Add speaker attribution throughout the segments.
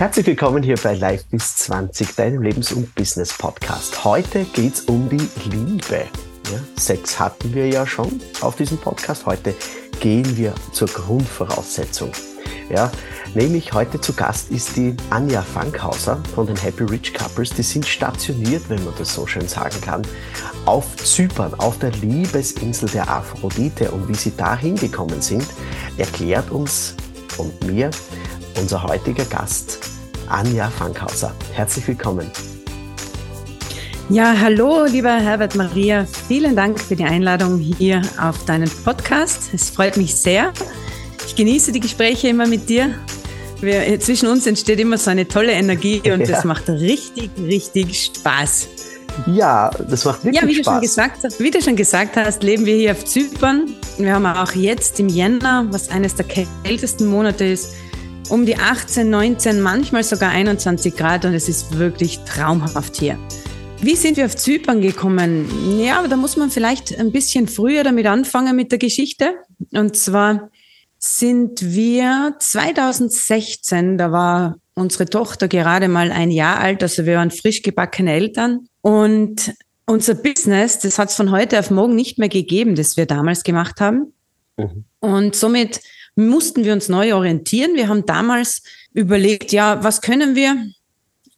Speaker 1: Herzlich willkommen hier bei Live bis 20, deinem Lebens- und Business-Podcast. Heute geht es um die Liebe. Ja, Sex hatten wir ja schon auf diesem Podcast. Heute gehen wir zur Grundvoraussetzung. Ja, nämlich heute zu Gast ist die Anja Fankhauser von den Happy Rich Couples. Die sind stationiert, wenn man das so schön sagen kann, auf Zypern, auf der Liebesinsel der Aphrodite. Und wie sie da hingekommen sind, erklärt uns und mir unser heutiger Gast, Anja Fankhauser. Herzlich willkommen.
Speaker 2: Ja, hallo, lieber Herbert Maria. Vielen Dank für die Einladung hier auf deinen Podcast. Es freut mich sehr. Ich genieße die Gespräche immer mit dir. Wir, zwischen uns entsteht immer so eine tolle Energie und ja. das macht richtig, richtig Spaß.
Speaker 1: Ja, das macht wirklich
Speaker 2: ja, wie
Speaker 1: Spaß.
Speaker 2: Du schon gesagt, wie du schon gesagt hast, leben wir hier auf Zypern. Wir haben auch jetzt im Jänner, was eines der kältesten Monate ist, um die 18, 19, manchmal sogar 21 Grad und es ist wirklich traumhaft hier. Wie sind wir auf Zypern gekommen? Ja, aber da muss man vielleicht ein bisschen früher damit anfangen mit der Geschichte. Und zwar sind wir 2016, da war unsere Tochter gerade mal ein Jahr alt, also wir waren frisch gebackene Eltern. Und unser Business, das hat es von heute auf morgen nicht mehr gegeben, das wir damals gemacht haben. Mhm. Und somit mussten wir uns neu orientieren. Wir haben damals überlegt, ja, was können wir?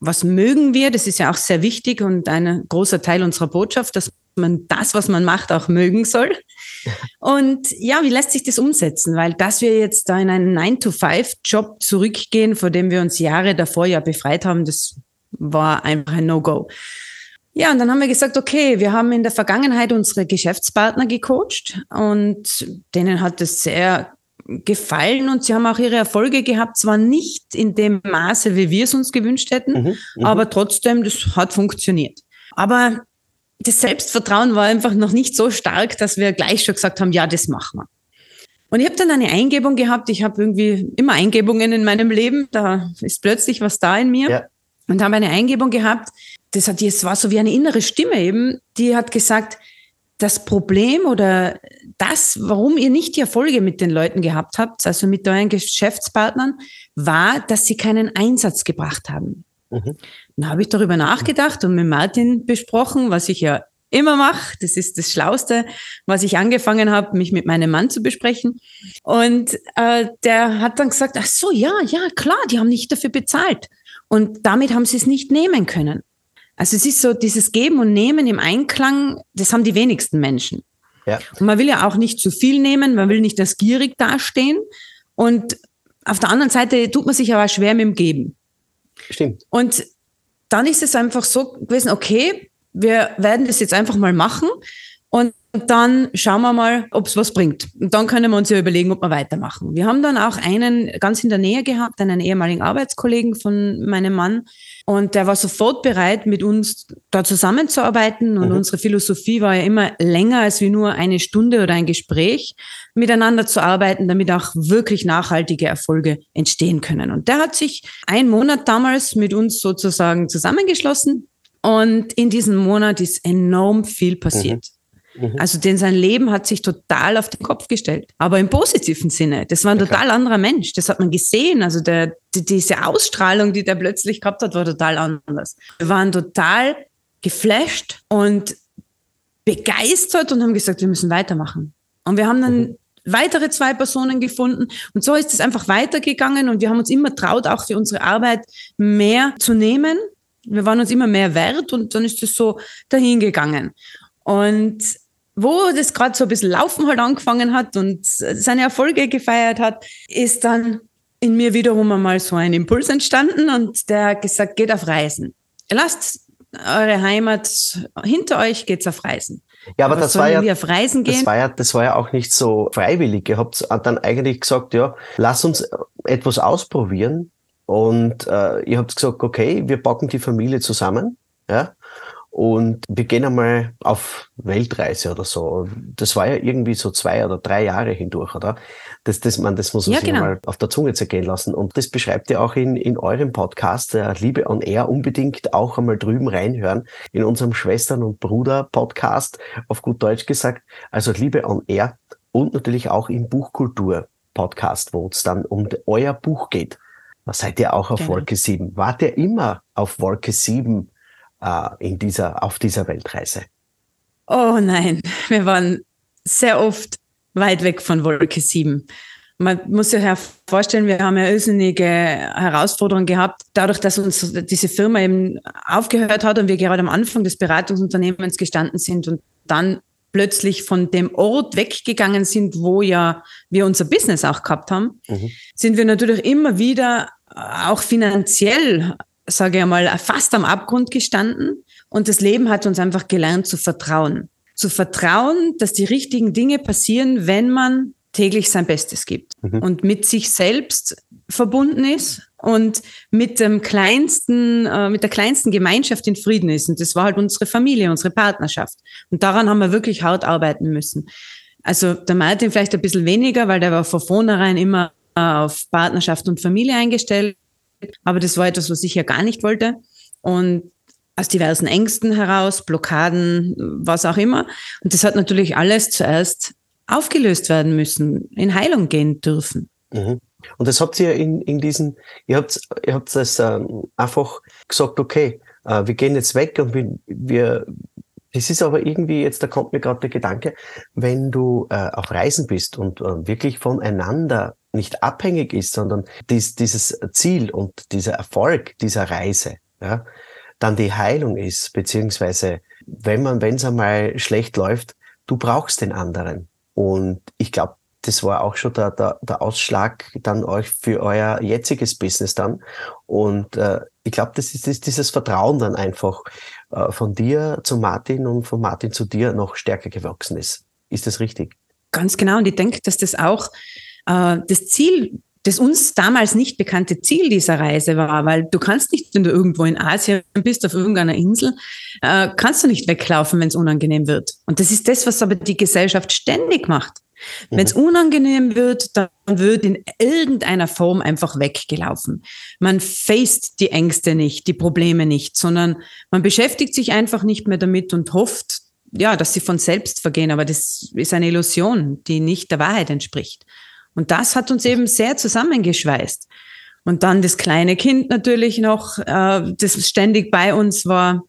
Speaker 2: was mögen wir? Das ist ja auch sehr wichtig und ein großer Teil unserer Botschaft, dass man das, was man macht, auch mögen soll. Und ja, wie lässt sich das umsetzen? Weil dass wir jetzt da in einen 9-to-5-Job zurückgehen, vor dem wir uns Jahre davor ja befreit haben, das war einfach ein No-Go. Ja, und dann haben wir gesagt, okay, wir haben in der Vergangenheit unsere Geschäftspartner gecoacht und denen hat es sehr gefallen und sie haben auch ihre Erfolge gehabt, zwar nicht in dem Maße, wie wir es uns gewünscht hätten, mhm, mhm, aber trotzdem, das hat funktioniert. Aber das Selbstvertrauen war einfach noch nicht so stark, dass wir gleich schon gesagt haben, ja, das machen wir. Und ich habe dann eine Eingebung gehabt, ich habe irgendwie immer Eingebungen in meinem Leben, da ist plötzlich was da in mir ja. und habe eine Eingebung gehabt, das hat jetzt war so wie eine innere Stimme eben, die hat gesagt, das Problem oder das, warum ihr nicht die Erfolge mit den Leuten gehabt habt, also mit euren Geschäftspartnern, war, dass sie keinen Einsatz gebracht haben. Mhm. Dann habe ich darüber nachgedacht und mit Martin besprochen, was ich ja immer mache. Das ist das Schlauste, was ich angefangen habe, mich mit meinem Mann zu besprechen. Und äh, der hat dann gesagt, ach so, ja, ja, klar, die haben nicht dafür bezahlt. Und damit haben sie es nicht nehmen können. Also es ist so dieses Geben und Nehmen im Einklang, das haben die wenigsten Menschen. Ja. Und man will ja auch nicht zu viel nehmen, man will nicht als gierig dastehen. Und auf der anderen Seite tut man sich aber schwer mit dem Geben.
Speaker 1: Stimmt.
Speaker 2: Und dann ist es einfach so gewesen, okay, wir werden das jetzt einfach mal machen. Und dann schauen wir mal, ob es was bringt. Und dann können wir uns ja überlegen, ob wir weitermachen. Wir haben dann auch einen ganz in der Nähe gehabt, einen ehemaligen Arbeitskollegen von meinem Mann. Und der war sofort bereit, mit uns da zusammenzuarbeiten. Und mhm. unsere Philosophie war ja immer länger als wie nur eine Stunde oder ein Gespräch miteinander zu arbeiten, damit auch wirklich nachhaltige Erfolge entstehen können. Und der hat sich einen Monat damals mit uns sozusagen zusammengeschlossen. Und in diesem Monat ist enorm viel passiert. Mhm. Mhm. Also denn sein Leben hat sich total auf den Kopf gestellt. Aber im positiven Sinne. Das war ein total anderer Mensch. Das hat man gesehen. Also der, die, diese Ausstrahlung, die der plötzlich gehabt hat, war total anders. Wir waren total geflasht und begeistert und haben gesagt, wir müssen weitermachen. Und wir haben dann mhm. weitere zwei Personen gefunden. Und so ist es einfach weitergegangen und wir haben uns immer traut, auch für unsere Arbeit mehr zu nehmen. Wir waren uns immer mehr wert und dann ist es so dahingegangen. Und wo das gerade so ein bisschen Laufen halt angefangen hat und seine Erfolge gefeiert hat, ist dann in mir wiederum einmal so ein Impuls entstanden und der hat gesagt, geht auf Reisen. Lasst eure Heimat hinter euch, geht's auf Reisen.
Speaker 1: Ja, aber, aber das war ja,
Speaker 2: auf Reisen
Speaker 1: gehen? das war ja, das war ja auch nicht so freiwillig. Ihr habt dann eigentlich gesagt, ja, lass uns etwas ausprobieren. Und äh, ihr habt gesagt, okay, wir packen die Familie zusammen, ja, und wir gehen einmal auf Weltreise oder so. Das war ja irgendwie so zwei oder drei Jahre hindurch, oder? Das, das, man, das muss man ja, sich genau. mal auf der Zunge zergehen lassen. Und das beschreibt ihr auch in, in eurem Podcast, der Liebe on Air, unbedingt auch einmal drüben reinhören. In unserem Schwestern- und Bruder-Podcast, auf gut Deutsch gesagt. Also Liebe on Air und natürlich auch im Buchkultur-Podcast, wo es dann um euer Buch geht. seid ihr auch auf genau. Wolke 7. Wart ihr immer auf Wolke 7 äh, in dieser, auf dieser Weltreise?
Speaker 2: Oh nein, wir waren sehr oft weit weg von Wolke 7. Man muss sich ja vorstellen, wir haben ja irrsinnige Herausforderungen gehabt, dadurch, dass uns diese Firma eben aufgehört hat und wir gerade am Anfang des Beratungsunternehmens gestanden sind und dann plötzlich von dem Ort weggegangen sind, wo ja wir unser Business auch gehabt haben, mhm. sind wir natürlich immer wieder auch finanziell, sage ich einmal, fast am Abgrund gestanden. Und das Leben hat uns einfach gelernt zu vertrauen. Zu vertrauen, dass die richtigen Dinge passieren, wenn man täglich sein Bestes gibt mhm. und mit sich selbst verbunden ist und mit dem kleinsten, äh, mit der kleinsten Gemeinschaft in Frieden ist. Und das war halt unsere Familie, unsere Partnerschaft. Und daran haben wir wirklich hart arbeiten müssen. Also der Martin vielleicht ein bisschen weniger, weil der war von vornherein immer auf Partnerschaft und Familie eingestellt. Aber das war etwas, was ich ja gar nicht wollte. Und aus diversen Ängsten heraus, Blockaden, was auch immer. Und das hat natürlich alles zuerst aufgelöst werden müssen, in Heilung gehen dürfen.
Speaker 1: Mhm. Und das habt ihr in, in diesen, ihr habt, ihr habt das ähm, einfach gesagt, okay, äh, wir gehen jetzt weg und wir, wir das ist aber irgendwie, jetzt da kommt mir gerade der Gedanke, wenn du äh, auf Reisen bist und äh, wirklich voneinander nicht abhängig ist, sondern dies, dieses Ziel und dieser Erfolg dieser Reise, ja, dann die Heilung ist, beziehungsweise wenn man, wenn es einmal schlecht läuft, du brauchst den anderen. Und ich glaube, das war auch schon der, der, der Ausschlag dann euch für euer jetziges Business dann. Und äh, ich glaube, das ist, ist dieses Vertrauen dann einfach äh, von dir zu Martin und von Martin zu dir noch stärker gewachsen ist. Ist das richtig?
Speaker 2: Ganz genau. Und ich denke, dass das auch das Ziel das uns damals nicht bekannte Ziel dieser Reise war, weil du kannst nicht, wenn du irgendwo in Asien bist, auf irgendeiner Insel, äh, kannst du nicht weglaufen, wenn es unangenehm wird. Und das ist das, was aber die Gesellschaft ständig macht. Mhm. Wenn es unangenehm wird, dann wird in irgendeiner Form einfach weggelaufen. Man faced die Ängste nicht, die Probleme nicht, sondern man beschäftigt sich einfach nicht mehr damit und hofft, ja, dass sie von selbst vergehen. Aber das ist eine Illusion, die nicht der Wahrheit entspricht. Und das hat uns eben sehr zusammengeschweißt. Und dann das kleine Kind natürlich noch, äh, das ständig bei uns war.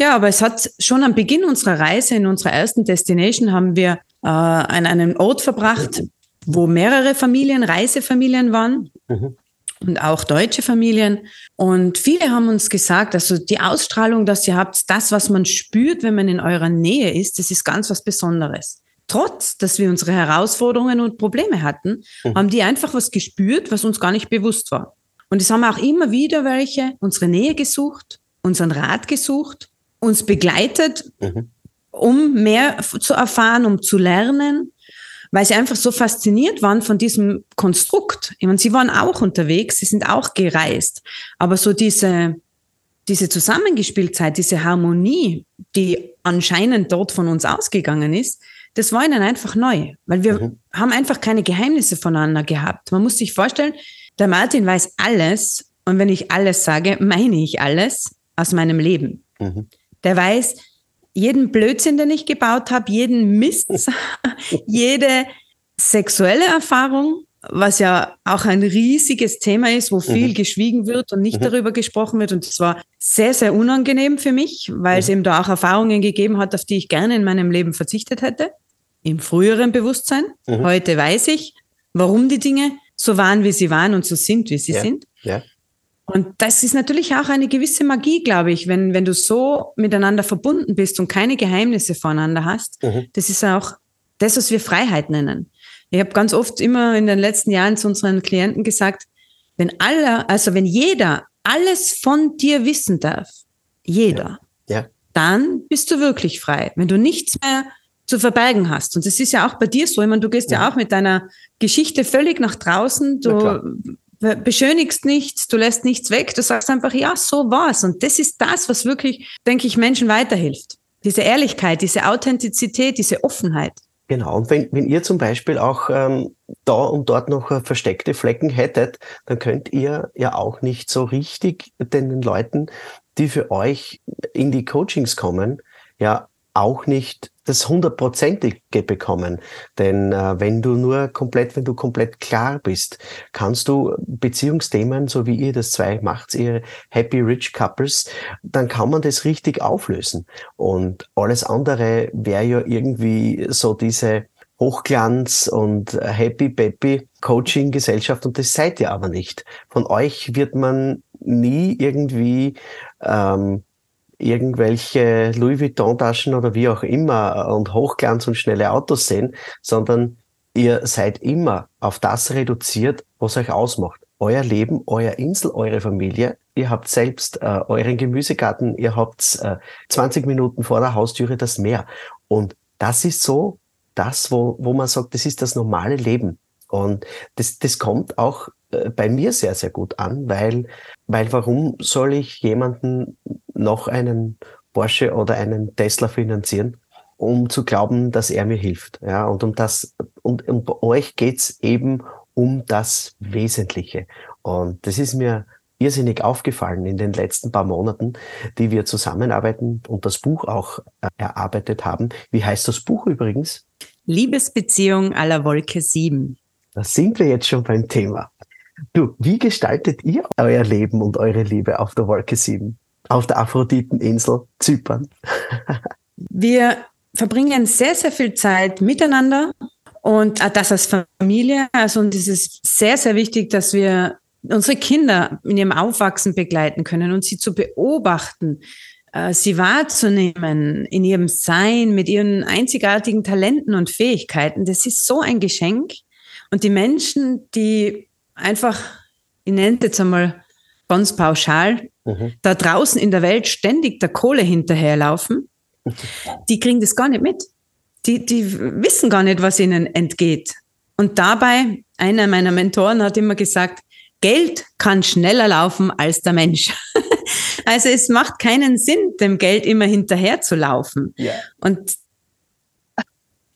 Speaker 2: Ja, aber es hat schon am Beginn unserer Reise, in unserer ersten Destination, haben wir äh, an einem Ort verbracht, wo mehrere Familien, Reisefamilien waren. Mhm. Und auch deutsche Familien. Und viele haben uns gesagt, also die Ausstrahlung, dass ihr habt, das, was man spürt, wenn man in eurer Nähe ist, das ist ganz was Besonderes trotz, dass wir unsere Herausforderungen und Probleme hatten, mhm. haben die einfach was gespürt, was uns gar nicht bewusst war. Und es haben auch immer wieder welche unsere Nähe gesucht, unseren Rat gesucht, uns begleitet, mhm. um mehr zu erfahren, um zu lernen, weil sie einfach so fasziniert waren von diesem Konstrukt. Ich meine, sie waren auch unterwegs, sie sind auch gereist, aber so diese, diese Zusammengespieltheit, diese Harmonie, die anscheinend dort von uns ausgegangen ist, das war ihnen einfach neu, weil wir mhm. haben einfach keine Geheimnisse voneinander gehabt. Man muss sich vorstellen, der Martin weiß alles und wenn ich alles sage, meine ich alles aus meinem Leben. Mhm. Der weiß jeden Blödsinn, den ich gebaut habe, jeden Mist, jede sexuelle Erfahrung, was ja auch ein riesiges Thema ist, wo viel mhm. geschwiegen wird und nicht mhm. darüber gesprochen wird. Und es war sehr, sehr unangenehm für mich, weil mhm. es eben da auch Erfahrungen gegeben hat, auf die ich gerne in meinem Leben verzichtet hätte. Im früheren Bewusstsein. Mhm. Heute weiß ich, warum die Dinge so waren, wie sie waren und so sind, wie sie ja. sind. Ja. Und das ist natürlich auch eine gewisse Magie, glaube ich, wenn, wenn du so miteinander verbunden bist und keine Geheimnisse voneinander hast. Mhm. Das ist auch das, was wir Freiheit nennen. Ich habe ganz oft immer in den letzten Jahren zu unseren Klienten gesagt, wenn alle, also wenn jeder alles von dir wissen darf, jeder, ja. Ja. dann bist du wirklich frei. Wenn du nichts mehr zu verbergen hast. Und das ist ja auch bei dir so. Ich meine, du gehst ja, ja auch mit deiner Geschichte völlig nach draußen. Du beschönigst nichts, du lässt nichts weg. Du sagst einfach, ja, so war's. Und das ist das, was wirklich, denke ich, Menschen weiterhilft. Diese Ehrlichkeit, diese Authentizität, diese Offenheit.
Speaker 1: Genau, und wenn, wenn ihr zum Beispiel auch ähm, da und dort noch äh, versteckte Flecken hättet, dann könnt ihr ja auch nicht so richtig den Leuten, die für euch in die Coachings kommen, ja auch nicht das hundertprozentige bekommen. Denn äh, wenn du nur komplett, wenn du komplett klar bist, kannst du Beziehungsthemen, so wie ihr das zwei macht, ihr Happy Rich Couples, dann kann man das richtig auflösen. Und alles andere wäre ja irgendwie so diese Hochglanz und Happy Peppy Coaching Gesellschaft und das seid ihr aber nicht. Von euch wird man nie irgendwie ähm, irgendwelche Louis Vuitton Taschen oder wie auch immer und Hochglanz und schnelle Autos sehen, sondern ihr seid immer auf das reduziert, was euch ausmacht. Euer Leben, euer Insel, eure Familie. Ihr habt selbst äh, euren Gemüsegarten, ihr habt äh, 20 Minuten vor der Haustüre das Meer. Und das ist so das, wo, wo man sagt, das ist das normale Leben. Und das, das kommt auch äh, bei mir sehr, sehr gut an, weil, weil warum soll ich jemanden noch einen Porsche oder einen Tesla finanzieren, um zu glauben, dass er mir hilft? Ja, und um das, und um euch geht's eben um das Wesentliche. Und das ist mir irrsinnig aufgefallen in den letzten paar Monaten, die wir zusammenarbeiten und das Buch auch äh, erarbeitet haben. Wie heißt das Buch übrigens?
Speaker 2: Liebesbeziehung aller Wolke 7.
Speaker 1: Da sind wir jetzt schon beim Thema. Du, wie gestaltet ihr euer Leben und eure Liebe auf der Wolke 7? Auf der Aphroditeninsel Zypern?
Speaker 2: wir verbringen sehr, sehr viel Zeit miteinander und das als Familie. Also, und es ist sehr, sehr wichtig, dass wir unsere Kinder in ihrem Aufwachsen begleiten können und sie zu beobachten, äh, sie wahrzunehmen in ihrem Sein, mit ihren einzigartigen Talenten und Fähigkeiten. Das ist so ein Geschenk. Und die Menschen, die einfach, ich nenne es jetzt einmal ganz pauschal, mhm. da draußen in der Welt ständig der Kohle hinterherlaufen, die kriegen das gar nicht mit. Die, die wissen gar nicht, was ihnen entgeht. Und dabei, einer meiner Mentoren hat immer gesagt, Geld kann schneller laufen als der Mensch. also es macht keinen Sinn, dem Geld immer hinterher zu laufen. Ja. Und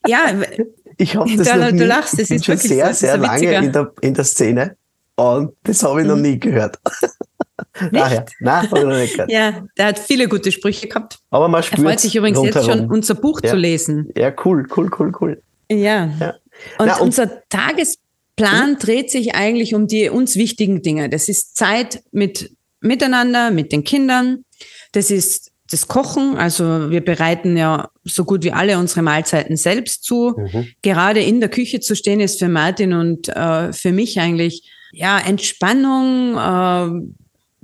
Speaker 2: ja,
Speaker 1: ich habe das da, noch nie, du lachst, das ist schon sehr, so, sehr lange in der, in der Szene und das habe ich noch nie gehört.
Speaker 2: Daher, nein, habe ich noch nicht gehört. Ja, der hat viele gute Sprüche gehabt. Aber man spürt Er freut sich übrigens rundherum. jetzt schon, unser Buch
Speaker 1: ja.
Speaker 2: zu lesen.
Speaker 1: Ja, cool, cool, cool, cool.
Speaker 2: Ja. ja. Und, Na, und unser Tagesplan mhm. dreht sich eigentlich um die uns wichtigen Dinge. Das ist Zeit mit miteinander, mit den Kindern. Das ist das Kochen. Also wir bereiten ja so gut wie alle unsere Mahlzeiten selbst zu. Mhm. Gerade in der Küche zu stehen ist für Martin und äh, für mich eigentlich ja Entspannung, äh,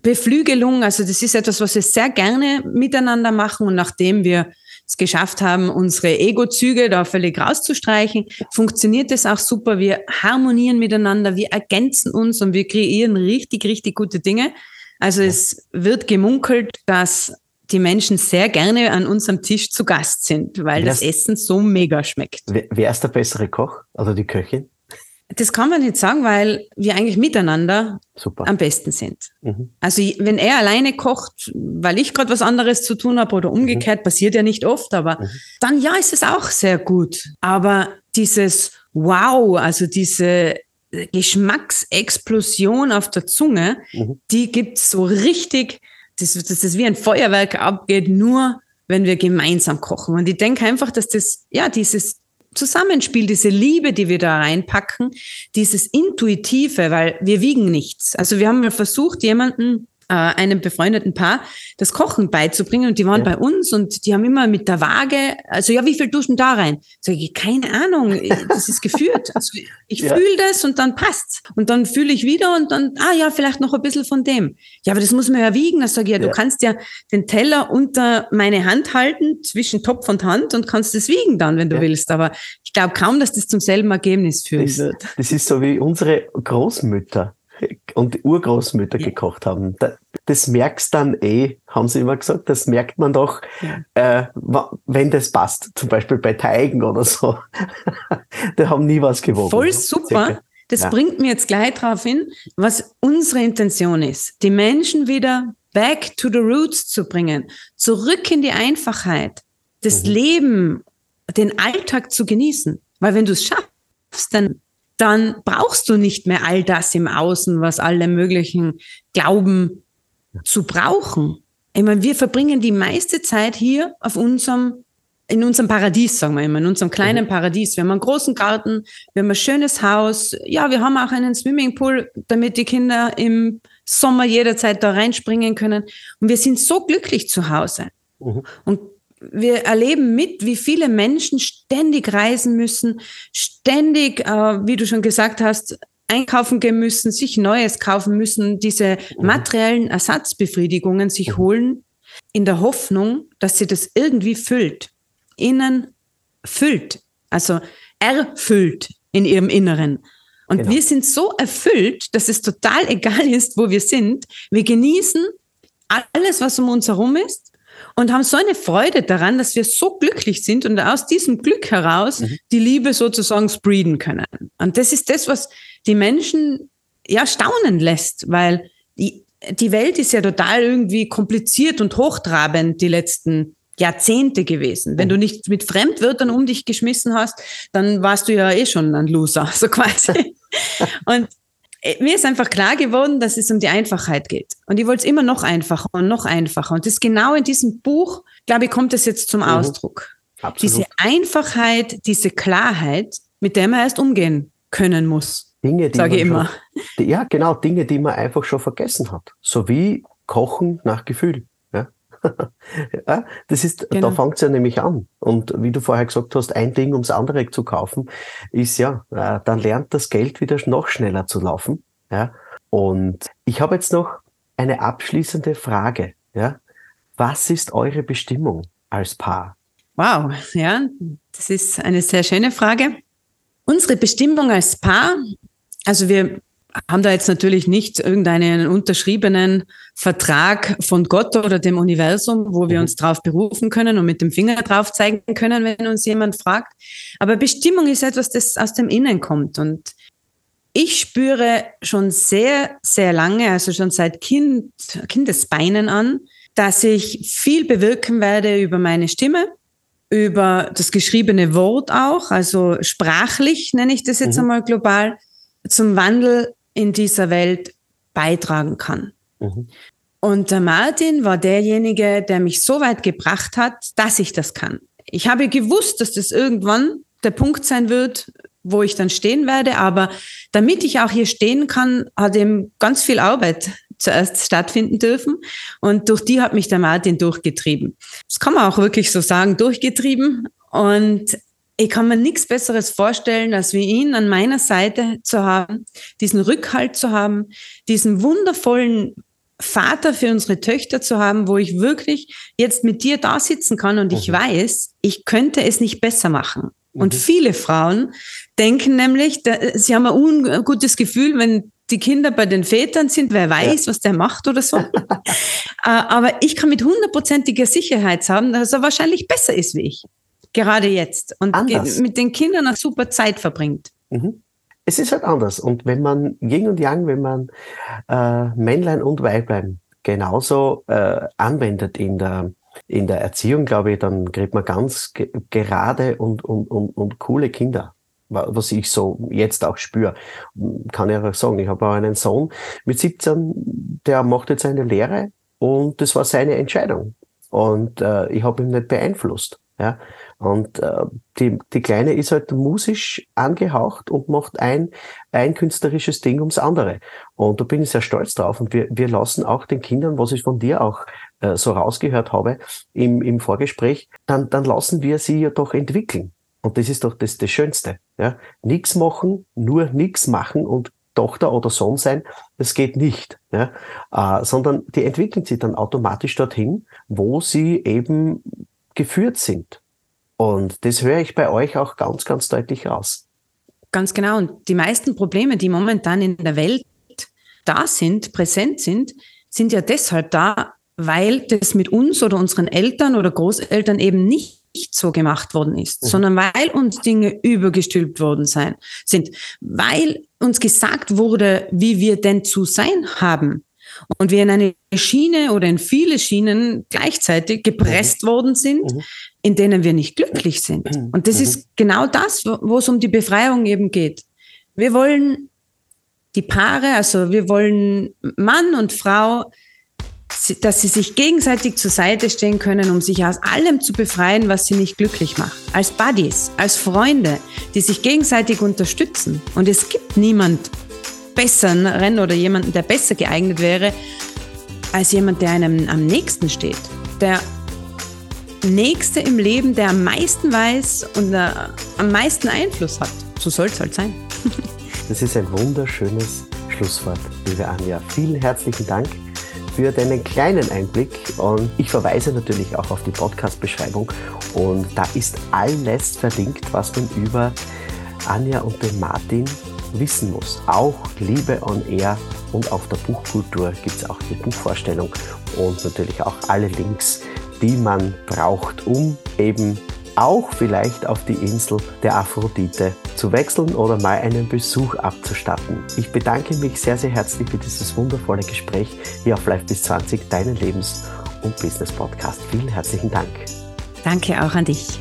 Speaker 2: Beflügelung. Also das ist etwas, was wir sehr gerne miteinander machen. Und nachdem wir es geschafft haben, unsere Ego-Züge da völlig rauszustreichen, funktioniert es auch super. Wir harmonieren miteinander, wir ergänzen uns und wir kreieren richtig, richtig gute Dinge. Also es wird gemunkelt, dass die Menschen sehr gerne an unserem Tisch zu Gast sind, weil wer das Essen so mega schmeckt.
Speaker 1: Wer, ist der bessere Koch? Also die Köchin?
Speaker 2: Das kann man nicht sagen, weil wir eigentlich miteinander Super. am besten sind. Mhm. Also wenn er alleine kocht, weil ich gerade was anderes zu tun habe oder umgekehrt, mhm. passiert ja nicht oft, aber mhm. dann ja, ist es auch sehr gut. Aber dieses Wow, also diese Geschmacksexplosion auf der Zunge, mhm. die gibt's so richtig, dass das, das wie ein Feuerwerk abgeht, nur wenn wir gemeinsam kochen. Und ich denke einfach, dass das, ja, dieses Zusammenspiel, diese Liebe, die wir da reinpacken, dieses Intuitive, weil wir wiegen nichts. Also wir haben ja versucht, jemanden äh, einem befreundeten Paar das Kochen beizubringen und die waren ja. bei uns und die haben immer mit der Waage, also ja, wie viel duschen da rein? Sag ich, keine Ahnung, das ist geführt. Also ich ja. fühle das und dann passt's. Und dann fühle ich wieder und dann, ah ja, vielleicht noch ein bisschen von dem. Ja, aber das muss man ja wiegen. Dann sage ich, ja, ja, du kannst ja den Teller unter meine Hand halten, zwischen Topf und Hand und kannst es wiegen dann, wenn du willst. Aber ich glaube kaum, dass das zum selben Ergebnis führen
Speaker 1: das,
Speaker 2: wird.
Speaker 1: Das ist so wie unsere Großmütter und Urgroßmütter ja. gekocht haben. Das merkst dann eh, haben sie immer gesagt, das merkt man doch, ja. äh, wenn das passt. Zum Beispiel bei Teigen oder so. Die haben nie was gewogen.
Speaker 2: Voll super. Das ja. bringt mir jetzt gleich darauf hin, was unsere Intention ist. Die Menschen wieder back to the roots zu bringen. Zurück in die Einfachheit. Das mhm. Leben, den Alltag zu genießen. Weil wenn du es schaffst, dann dann brauchst du nicht mehr all das im Außen, was alle möglichen glauben zu brauchen. Ich meine, wir verbringen die meiste Zeit hier auf unserem in unserem Paradies, sagen wir immer, in unserem kleinen mhm. Paradies. Wir haben einen großen Garten, wir haben ein schönes Haus. Ja, wir haben auch einen Swimmingpool, damit die Kinder im Sommer jederzeit da reinspringen können. Und wir sind so glücklich zu Hause. Mhm. Und wir erleben mit, wie viele Menschen ständig reisen müssen, ständig, äh, wie du schon gesagt hast, einkaufen gehen müssen, sich Neues kaufen müssen, diese mhm. materiellen Ersatzbefriedigungen sich holen, in der Hoffnung, dass sie das irgendwie füllt innen füllt, also erfüllt in ihrem Inneren. Und genau. wir sind so erfüllt, dass es total egal ist, wo wir sind. Wir genießen alles, was um uns herum ist und haben so eine Freude daran, dass wir so glücklich sind und aus diesem Glück heraus mhm. die Liebe sozusagen spreaden können. Und das ist das, was die Menschen ja staunen lässt, weil die, die Welt ist ja total irgendwie kompliziert und hochtrabend die letzten Jahrzehnte gewesen. Wenn du mhm. nicht mit Fremdwörtern um dich geschmissen hast, dann warst du ja eh schon ein Loser, so quasi. und mir ist einfach klar geworden, dass es um die Einfachheit geht. Und ich wollte es immer noch einfacher und noch einfacher. Und das genau in diesem Buch, glaube ich, kommt es jetzt zum mhm. Ausdruck. Absolut. Diese Einfachheit, diese Klarheit, mit der man erst umgehen können muss.
Speaker 1: Dinge, die sage ich immer. Schon, ja, genau, Dinge, die man einfach schon vergessen hat. So wie Kochen nach Gefühl. ja, das ist, genau. da fängt es ja nämlich an. Und wie du vorher gesagt hast, ein Ding ums andere zu kaufen, ist ja, äh, dann lernt das Geld wieder noch schneller zu laufen. Ja. Und ich habe jetzt noch eine abschließende Frage. Ja. Was ist eure Bestimmung als Paar?
Speaker 2: Wow, ja, das ist eine sehr schöne Frage. Unsere Bestimmung als Paar, also wir haben da jetzt natürlich nicht irgendeinen unterschriebenen Vertrag von Gott oder dem Universum, wo wir mhm. uns drauf berufen können und mit dem Finger drauf zeigen können, wenn uns jemand fragt. Aber Bestimmung ist etwas, das aus dem Innen kommt. Und ich spüre schon sehr, sehr lange, also schon seit kind, Kindesbeinen an, dass ich viel bewirken werde über meine Stimme, über das geschriebene Wort auch, also sprachlich nenne ich das jetzt mhm. einmal global, zum Wandel in dieser Welt beitragen kann. Mhm. Und der Martin war derjenige, der mich so weit gebracht hat, dass ich das kann. Ich habe gewusst, dass das irgendwann der Punkt sein wird, wo ich dann stehen werde. Aber damit ich auch hier stehen kann, hat eben ganz viel Arbeit zuerst stattfinden dürfen. Und durch die hat mich der Martin durchgetrieben. Das kann man auch wirklich so sagen, durchgetrieben. Und ich kann mir nichts Besseres vorstellen, als wie ihn an meiner Seite zu haben, diesen Rückhalt zu haben, diesen wundervollen Vater für unsere Töchter zu haben, wo ich wirklich jetzt mit dir da sitzen kann und mhm. ich weiß, ich könnte es nicht besser machen. Mhm. Und viele Frauen denken nämlich, sie haben ein ungutes Gefühl, wenn die Kinder bei den Vätern sind, wer weiß, ja. was der macht oder so. Äh, aber ich kann mit hundertprozentiger Sicherheit sagen, dass er wahrscheinlich besser ist wie ich gerade jetzt und anders. mit den Kindern eine super Zeit verbringt. Mhm.
Speaker 1: Es ist halt anders. Und wenn man Yin und Yang, wenn man äh, Männlein und Weiblein genauso äh, anwendet in der, in der Erziehung, glaube ich, dann kriegt man ganz ge gerade und, und, und, und coole Kinder was ich so jetzt auch spüre. Kann ich auch sagen, ich habe auch einen Sohn mit 17, der macht jetzt eine Lehre und das war seine Entscheidung. Und äh, ich habe ihn nicht beeinflusst. Ja? Und äh, die, die Kleine ist halt musisch angehaucht und macht ein, ein künstlerisches Ding ums andere. Und da bin ich sehr stolz drauf. Und wir, wir lassen auch den Kindern, was ich von dir auch äh, so rausgehört habe im, im Vorgespräch, dann, dann lassen wir sie ja doch entwickeln. Und das ist doch das, das Schönste. Ja? Nix machen, nur nix machen und Tochter oder Sohn sein, das geht nicht, ja? Äh, sondern die entwickeln sich dann automatisch dorthin, wo sie eben geführt sind. Und das höre ich bei euch auch ganz, ganz deutlich raus.
Speaker 2: Ganz genau. Und die meisten Probleme, die momentan in der Welt da sind, präsent sind, sind ja deshalb da, weil das mit uns oder unseren Eltern oder Großeltern eben nicht so gemacht worden ist, mhm. sondern weil uns Dinge übergestülpt worden sein, sind, weil uns gesagt wurde, wie wir denn zu sein haben und wir in eine Schiene oder in viele Schienen gleichzeitig gepresst mhm. worden sind, mhm in denen wir nicht glücklich sind. Mhm. Und das mhm. ist genau das, wo es um die Befreiung eben geht. Wir wollen die Paare, also wir wollen Mann und Frau dass sie sich gegenseitig zur Seite stehen können, um sich aus allem zu befreien, was sie nicht glücklich macht. Als Buddies, als Freunde, die sich gegenseitig unterstützen. Und es gibt niemand besseren oder jemanden, der besser geeignet wäre, als jemand, der einem am nächsten steht. Der Nächste im Leben, der am meisten weiß und am meisten Einfluss hat. So soll es halt sein.
Speaker 1: das ist ein wunderschönes Schlusswort, liebe Anja. Vielen herzlichen Dank für deinen kleinen Einblick und ich verweise natürlich auch auf die Podcast-Beschreibung und da ist alles verlinkt, was man über Anja und den Martin wissen muss. Auch Liebe on Air und auf der Buchkultur gibt es auch die Buchvorstellung und natürlich auch alle Links, die man braucht, um eben auch vielleicht auf die Insel der Aphrodite zu wechseln oder mal einen Besuch abzustatten. Ich bedanke mich sehr, sehr herzlich für dieses wundervolle Gespräch hier auf Live bis 20, deinen Lebens- und Business Podcast. Vielen herzlichen Dank.
Speaker 2: Danke auch an dich.